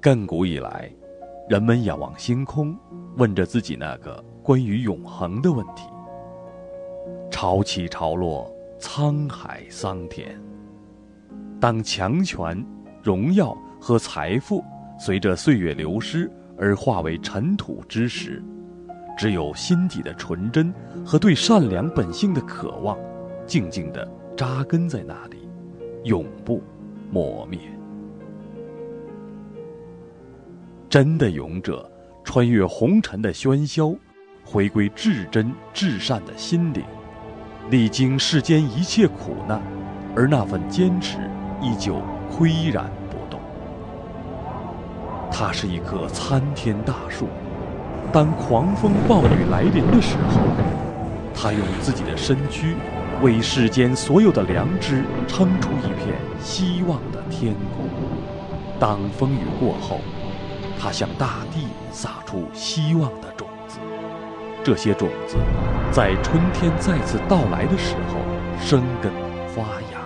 亘古以来，人们仰望星空，问着自己那个关于永恒的问题。潮起潮落，沧海桑田。当强权、荣耀和财富随着岁月流失而化为尘土之时，只有心底的纯真和对善良本性的渴望，静静地扎根在那里，永不磨灭。真的勇者，穿越红尘的喧嚣，回归至真至善的心灵，历经世间一切苦难，而那份坚持依旧岿然不动。它是一棵参天大树，当狂风暴雨来临的时候，它用自己的身躯，为世间所有的良知撑出一片希望的天空。当风雨过后，它向大地撒出希望的种子，这些种子在春天再次到来的时候生根发芽，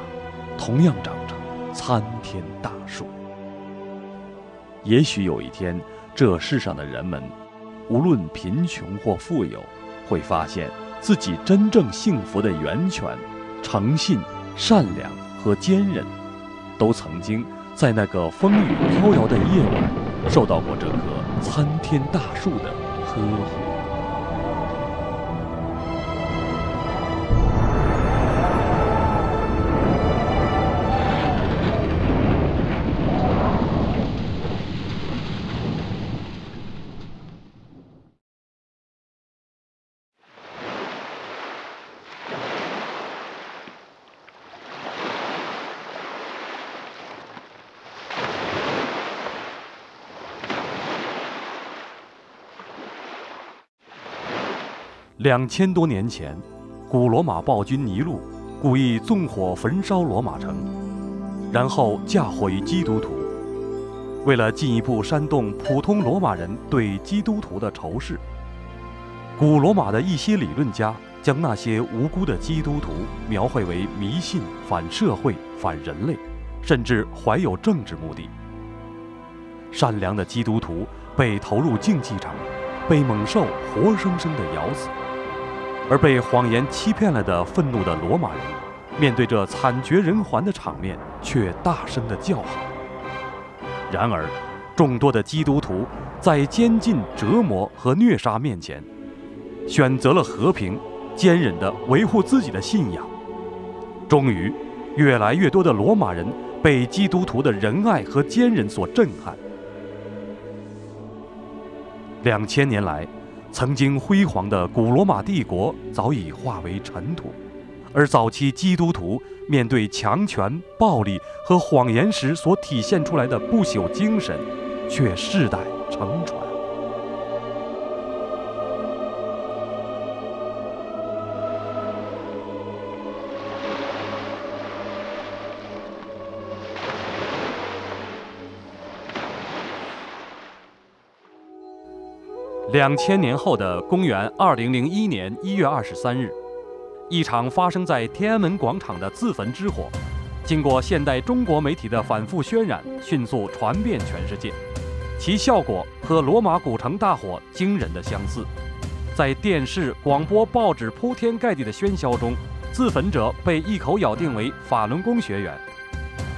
同样长成参天大树。也许有一天，这世上的人们，无论贫穷或富有，会发现自己真正幸福的源泉——诚信、善良和坚韧，都曾经在那个风雨飘摇的夜晚。受到过这棵参天大树的呵护。两千多年前，古罗马暴君尼禄故意纵火焚烧罗马城，然后嫁祸于基督徒。为了进一步煽动普通罗马人对基督徒的仇视，古罗马的一些理论家将那些无辜的基督徒描绘为迷信、反社会、反人类，甚至怀有政治目的。善良的基督徒被投入竞技场，被猛兽活生生地咬死。而被谎言欺骗了的愤怒的罗马人，面对这惨绝人寰的场面，却大声的叫好。然而，众多的基督徒在监禁、折磨和虐杀面前，选择了和平，坚忍地维护自己的信仰。终于，越来越多的罗马人被基督徒的仁爱和坚韧所震撼。两千年来。曾经辉煌的古罗马帝国早已化为尘土，而早期基督徒面对强权、暴力和谎言时所体现出来的不朽精神，却世代承传。两千年后的公元二零零一年一月二十三日，一场发生在天安门广场的自焚之火，经过现代中国媒体的反复渲染，迅速传遍全世界。其效果和罗马古城大火惊人的相似。在电视、广播、报纸铺天盖地的喧嚣中，自焚者被一口咬定为法轮功学员。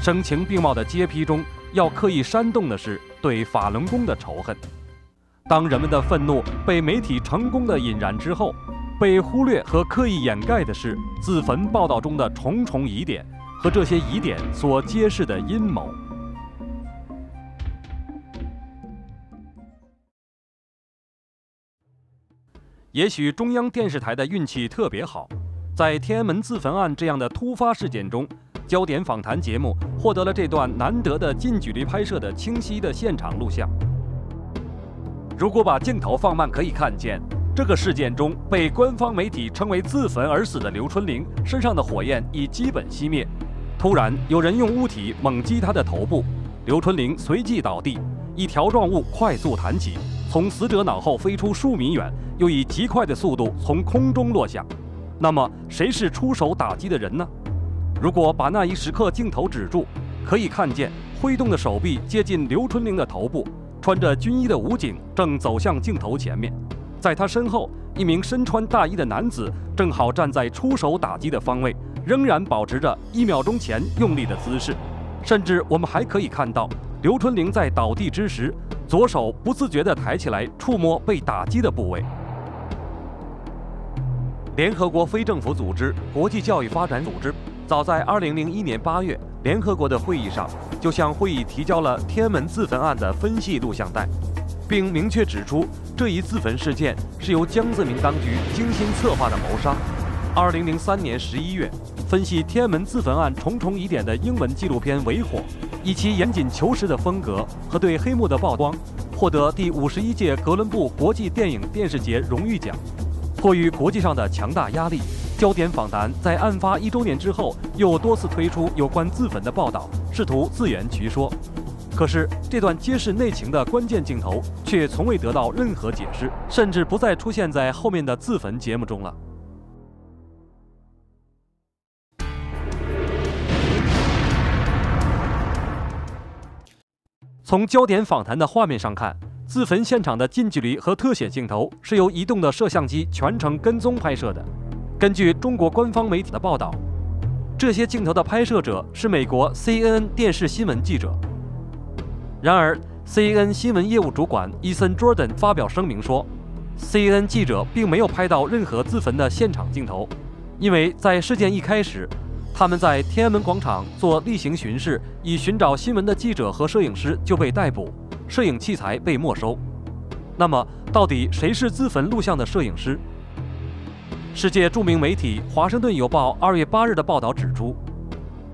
声情并茂的揭批中，要刻意煽动的是对法轮功的仇恨。当人们的愤怒被媒体成功的引燃之后，被忽略和刻意掩盖的是自焚报道中的重重疑点和这些疑点所揭示的阴谋。也许中央电视台的运气特别好，在天安门自焚案这样的突发事件中，焦点访谈节目获得了这段难得的近距离拍摄的清晰的现场录像。如果把镜头放慢，可以看见这个事件中被官方媒体称为自焚而死的刘春玲身上的火焰已基本熄灭。突然，有人用物体猛击她的头部，刘春玲随即倒地。一条状物快速弹起，从死者脑后飞出数米远，又以极快的速度从空中落下。那么，谁是出手打击的人呢？如果把那一时刻镜头止住，可以看见挥动的手臂接近刘春玲的头部，穿着军衣的武警正走向镜头前面，在他身后，一名身穿大衣的男子正好站在出手打击的方位，仍然保持着一秒钟前用力的姿势，甚至我们还可以看到刘春玲在倒地之时，左手不自觉地抬起来触摸被打击的部位。联合国非政府组织国际教育发展组织，早在2001年8月，联合国的会议上就向会议提交了天安门自焚案的分析录像带，并明确指出这一自焚事件是由江泽民当局精心策划的谋杀。2003年11月，分析天安门自焚案重重疑点的英文纪录片《为火》，以其严谨求实的风格和对黑幕的曝光，获得第五十一届哥伦布国际电影电视节荣誉奖。迫于国际上的强大压力，焦点访谈在案发一周年之后又多次推出有关自焚的报道，试图自圆其说。可是，这段揭示内情的关键镜头却从未得到任何解释，甚至不再出现在后面的自焚节目中了。从焦点访谈的画面上看。自焚现场的近距离和特写镜头是由移动的摄像机全程跟踪拍摄的。根据中国官方媒体的报道，这些镜头的拍摄者是美国 CNN 电视新闻记者。然而，CNN 新闻业务主管伊森· Jordan 发表声明说，CNN 记者并没有拍到任何自焚的现场镜头，因为在事件一开始，他们在天安门广场做例行巡视，以寻找新闻的记者和摄影师就被逮捕。摄影器材被没收，那么到底谁是自焚录像的摄影师？世界著名媒体《华盛顿邮报》二月八日的报道指出，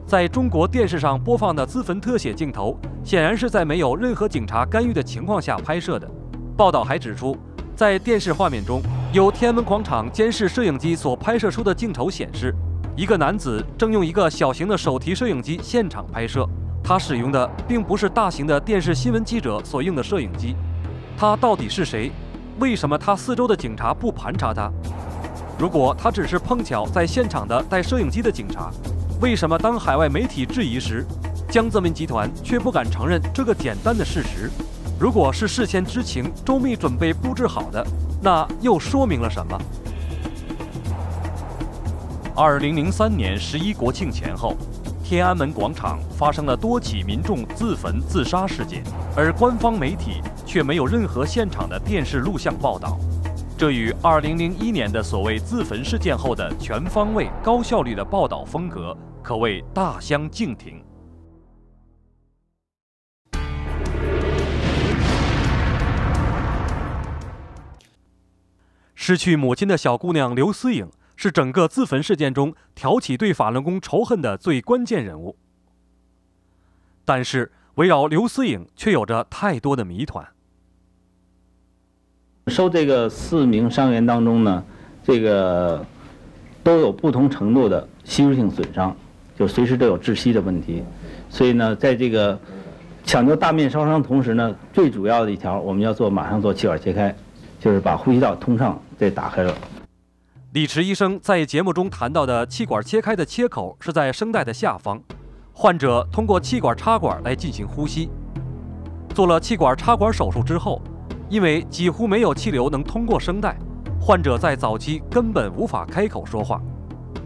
在中国电视上播放的自焚特写镜头，显然是在没有任何警察干预的情况下拍摄的。报道还指出，在电视画面中，有天安门广场监视摄影机所拍摄出的镜头显示，一个男子正用一个小型的手提摄影机现场拍摄。他使用的并不是大型的电视新闻记者所用的摄影机，他到底是谁？为什么他四周的警察不盘查他？如果他只是碰巧在现场的带摄影机的警察，为什么当海外媒体质疑时，江泽民集团却不敢承认这个简单的事实？如果是事先知情、周密准备布置好的，那又说明了什么？二零零三年十一国庆前后。天安门广场发生了多起民众自焚自杀事件，而官方媒体却没有任何现场的电视录像报道，这与2001年的所谓自焚事件后的全方位、高效率的报道风格可谓大相径庭。失去母亲的小姑娘刘思颖。是整个自焚事件中挑起对法轮功仇恨的最关键人物，但是围绕刘思颖却有着太多的谜团。收这个四名伤员当中呢，这个都有不同程度的吸入性损伤，就随时都有窒息的问题。所以呢，在这个抢救大面烧伤同时呢，最主要的一条我们要做马上做气管切开，就是把呼吸道通畅再打开了。李池医生在节目中谈到的气管切开的切口是在声带的下方，患者通过气管插管来进行呼吸。做了气管插管手术之后，因为几乎没有气流能通过声带，患者在早期根本无法开口说话。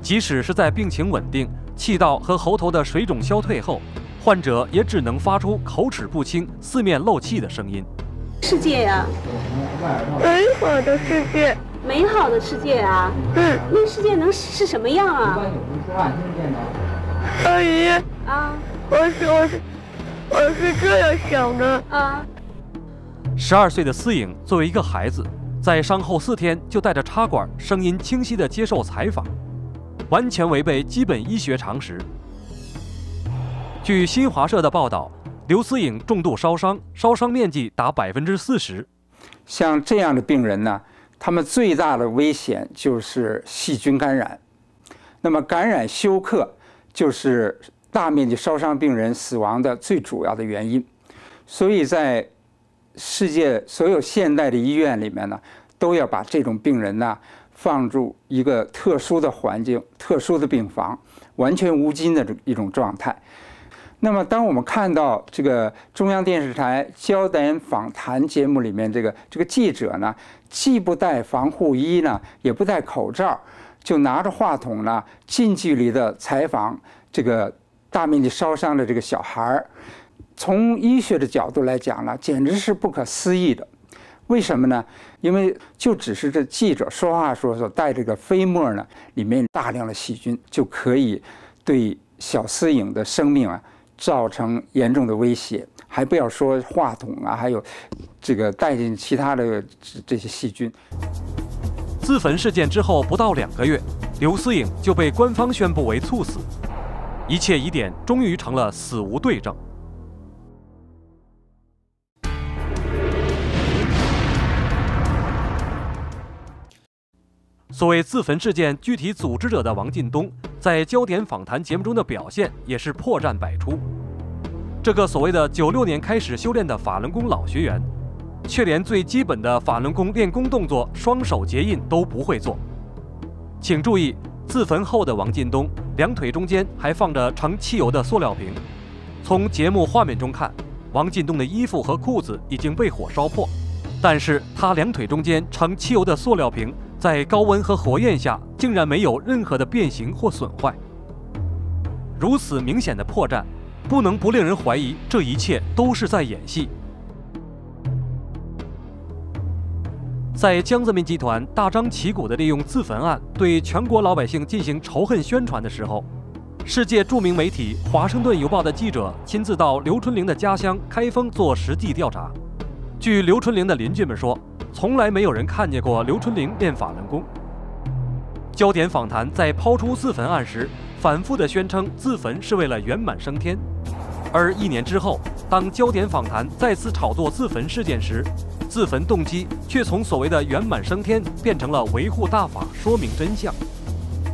即使是在病情稳定、气道和喉头的水肿消退后，患者也只能发出口齿不清、四面漏气的声音。世界呀，美好的世界。美好的世界啊！嗯，那世界能是什么样啊？阿姨啊，我是我是我是这样想的啊。十二岁的思颖作为一个孩子，在伤后四天就带着插管，声音清晰地接受采访，完全违背基本医学常识。据新华社的报道，刘思颖重度烧伤，烧伤面积达百分之四十。像这样的病人呢？他们最大的危险就是细菌感染，那么感染休克就是大面积烧伤病人死亡的最主要的原因，所以在世界所有现代的医院里面呢，都要把这种病人呢放入一个特殊的环境、特殊的病房，完全无菌的这一种状态。那么，当我们看到这个中央电视台焦点访谈节目里面，这个这个记者呢，既不戴防护衣呢，也不戴口罩，就拿着话筒呢，近距离的采访这个大面积烧伤的这个小孩儿，从医学的角度来讲呢，简直是不可思议的。为什么呢？因为就只是这记者说话时候所带这个飞沫呢，里面大量的细菌就可以对小思颖的生命啊造成严重的威胁，还不要说话筒啊，还有这个带进其他的这些细菌。自焚事件之后不到两个月，刘思颖就被官方宣布为猝死，一切疑点终于成了死无对证。所谓自焚事件具体组织者的王进东，在焦点访谈节目中的表现也是破绽百出。这个所谓的九六年开始修炼的法轮功老学员，却连最基本的法轮功练功动作双手结印都不会做。请注意，自焚后的王进东两腿中间还放着盛汽油的塑料瓶。从节目画面中看，王进东的衣服和裤子已经被火烧破，但是他两腿中间盛汽油的塑料瓶。在高温和火焰下，竟然没有任何的变形或损坏。如此明显的破绽，不能不令人怀疑这一切都是在演戏。在江泽民集团大张旗鼓地利用自焚案对全国老百姓进行仇恨宣传的时候，世界著名媒体《华盛顿邮报》的记者亲自到刘春玲的家乡开封做实地调查。据刘春玲的邻居们说。从来没有人看见过刘春玲练法轮功。焦点访谈在抛出自焚案时，反复的宣称自焚是为了圆满升天。而一年之后，当焦点访谈再次炒作自焚事件时，自焚动机却从所谓的圆满升天变成了维护大法、说明真相。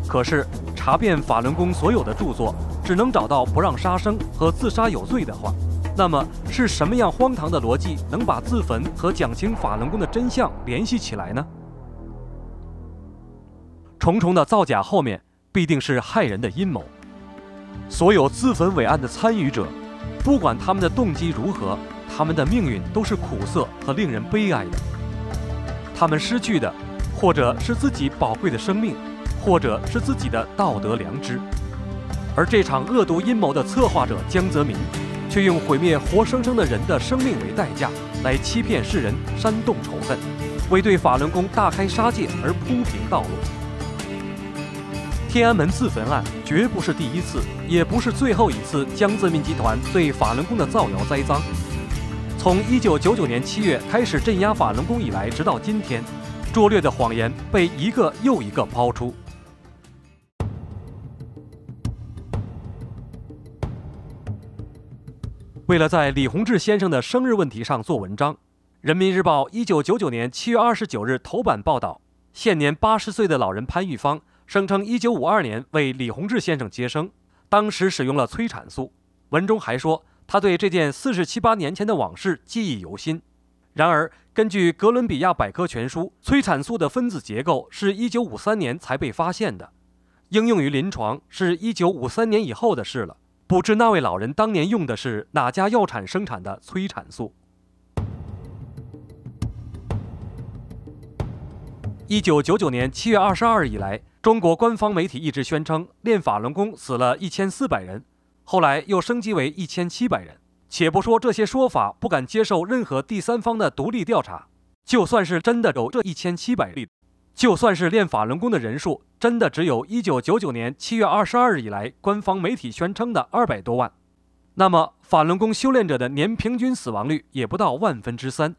可是，查遍法轮功所有的著作，只能找到不让杀生和自杀有罪的话。那么是什么样荒唐的逻辑能把自焚和讲清法轮功的真相联系起来呢？重重的造假后面必定是害人的阴谋。所有自焚伟案的参与者，不管他们的动机如何，他们的命运都是苦涩和令人悲哀的。他们失去的，或者是自己宝贵的生命，或者是自己的道德良知。而这场恶毒阴谋的策划者江泽民。却用毁灭活生生的人的生命为代价，来欺骗世人，煽动仇恨，为对法轮功大开杀戒而铺平道路。天安门自焚案绝不是第一次，也不是最后一次江泽民集团对法轮功的造谣栽赃。从1999年7月开始镇压法轮功以来，直到今天，拙劣的谎言被一个又一个抛出。为了在李洪志先生的生日问题上做文章，《人民日报》一九九九年七月二十九日头版报道：现年八十岁的老人潘玉芳声称，一九五二年为李洪志先生接生，当时使用了催产素。文中还说，他对这件四十七八年前的往事记忆犹新。然而，根据哥伦比亚百科全书，催产素的分子结构是一九五三年才被发现的，应用于临床是一九五三年以后的事了。不知那位老人当年用的是哪家药厂生产的催产素？一九九九年七月二十二日以来，中国官方媒体一直宣称练法轮功死了一千四百人，后来又升级为一千七百人。且不说这些说法不敢接受任何第三方的独立调查，就算是真的有这一千七百例。就算是练法轮功的人数真的只有一九九九年七月二十二日以来官方媒体宣称的二百多万，那么法轮功修炼者的年平均死亡率也不到万分之三，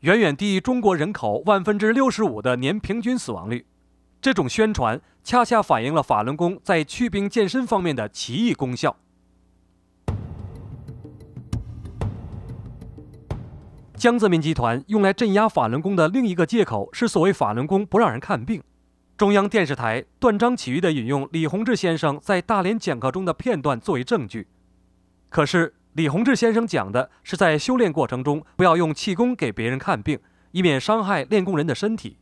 远远低于中国人口万分之六十五的年平均死亡率。这种宣传恰恰反映了法轮功在祛病健身方面的奇异功效。江泽民集团用来镇压法轮功的另一个借口是所谓法轮功不让人看病。中央电视台断章取义地引用李洪志先生在大连讲课中的片段作为证据，可是李洪志先生讲的是在修炼过程中不要用气功给别人看病，以免伤害练功人的身体。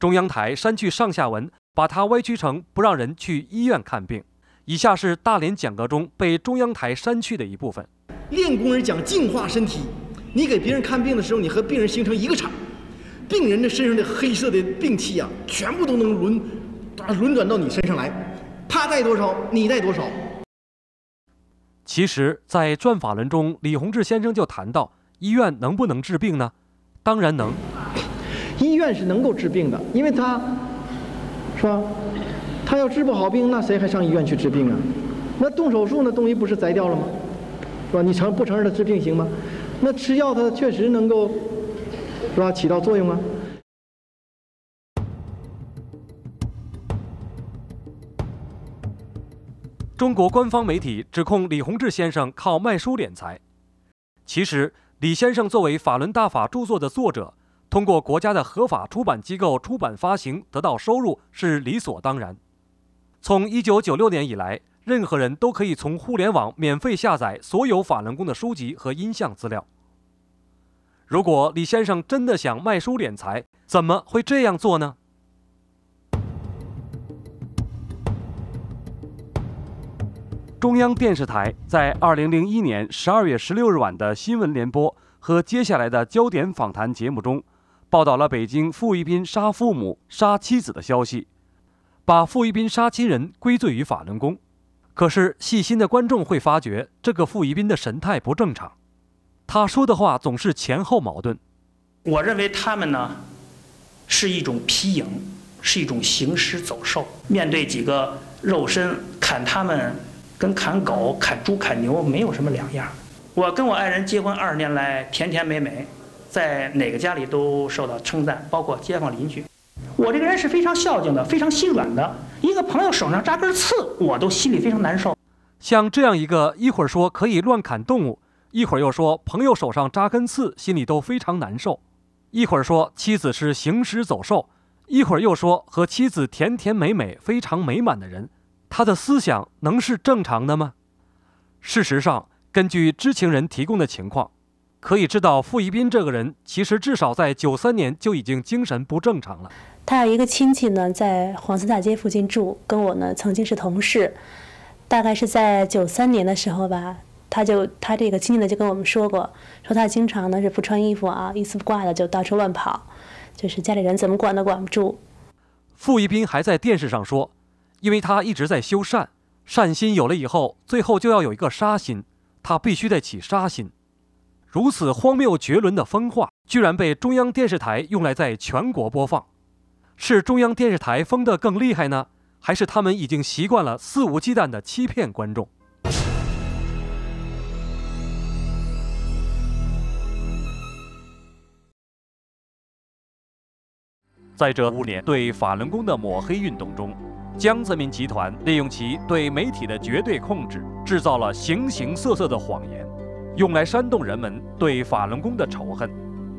中央台删去上下文，把它歪曲成不让人去医院看病，以下是大连讲课中被中央台删去的一部分。练功人讲净化身体，你给别人看病的时候，你和病人形成一个场，病人的身上的黑色的病气啊，全部都能轮啊轮转到你身上来，他带多少，你带多少。其实，在转法轮中，李洪志先生就谈到，医院能不能治病呢？当然能。医院是能够治病的，因为他，是吧？他要治不好病，那谁还上医院去治病啊？那动手术那东西不是摘掉了吗？是吧？你承不承认他治病行吗？那吃药它确实能够，是吧？起到作用啊。中国官方媒体指控李洪志先生靠卖书敛财。其实，李先生作为法轮大法著作的作者，通过国家的合法出版机构出版发行得到收入是理所当然。从1996年以来，任何人都可以从互联网免费下载所有法轮功的书籍和音像资料。如果李先生真的想卖书敛财，怎么会这样做呢？中央电视台在2001年12月16日晚的新闻联播和接下来的焦点访谈节目中，报道了北京傅一斌杀父母、杀妻子的消息，把傅一斌杀亲人归罪于法轮功。可是细心的观众会发觉，这个傅一斌的神态不正常，他说的话总是前后矛盾。我认为他们呢，是一种皮影，是一种行尸走兽。面对几个肉身砍他们。跟砍狗、砍猪、砍牛没有什么两样。我跟我爱人结婚二十年来，甜甜美美，在哪个家里都受到称赞，包括街坊邻居。我这个人是非常孝敬的，非常心软的。一个朋友手上扎根刺，我都心里非常难受。像这样一个一会儿说可以乱砍动物，一会儿又说朋友手上扎根刺，心里都非常难受；一会儿说妻子是行尸走兽，一会儿又说和妻子甜甜美美、非常美满的人。他的思想能是正常的吗？事实上，根据知情人提供的情况，可以知道傅一斌这个人其实至少在九三年就已经精神不正常了。他有一个亲戚呢，在黄寺大街附近住，跟我呢曾经是同事。大概是在九三年的时候吧，他就他这个亲戚呢就跟我们说过，说他经常呢是不穿衣服啊，一丝不挂的就到处乱跑，就是家里人怎么管都管不住。傅一斌还在电视上说。因为他一直在修善，善心有了以后，最后就要有一个杀心，他必须得起杀心。如此荒谬绝伦的疯话，居然被中央电视台用来在全国播放，是中央电视台疯得更厉害呢，还是他们已经习惯了肆无忌惮的欺骗观众？在这五年对法轮功的抹黑运动中。江泽民集团利用其对媒体的绝对控制，制造了形形色色的谎言，用来煽动人们对法轮功的仇恨。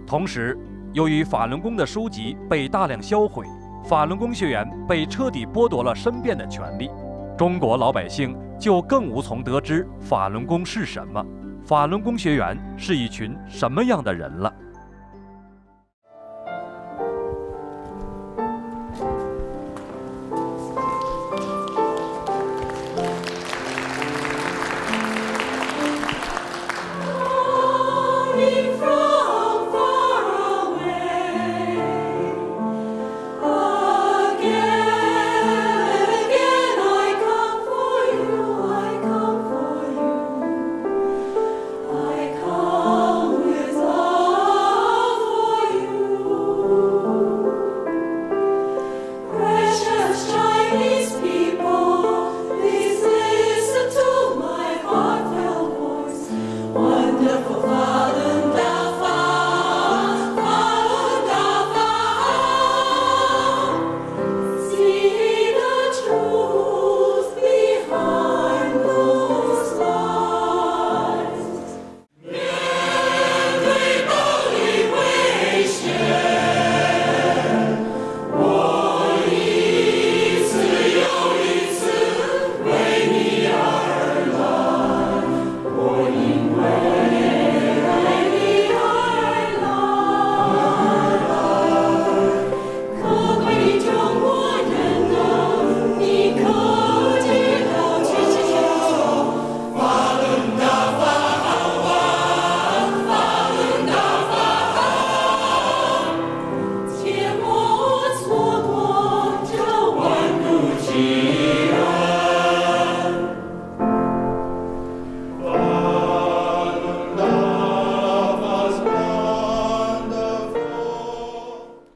同时，由于法轮功的书籍被大量销毁，法轮功学员被彻底剥夺了申辩的权利，中国老百姓就更无从得知法轮功是什么，法轮功学员是一群什么样的人了。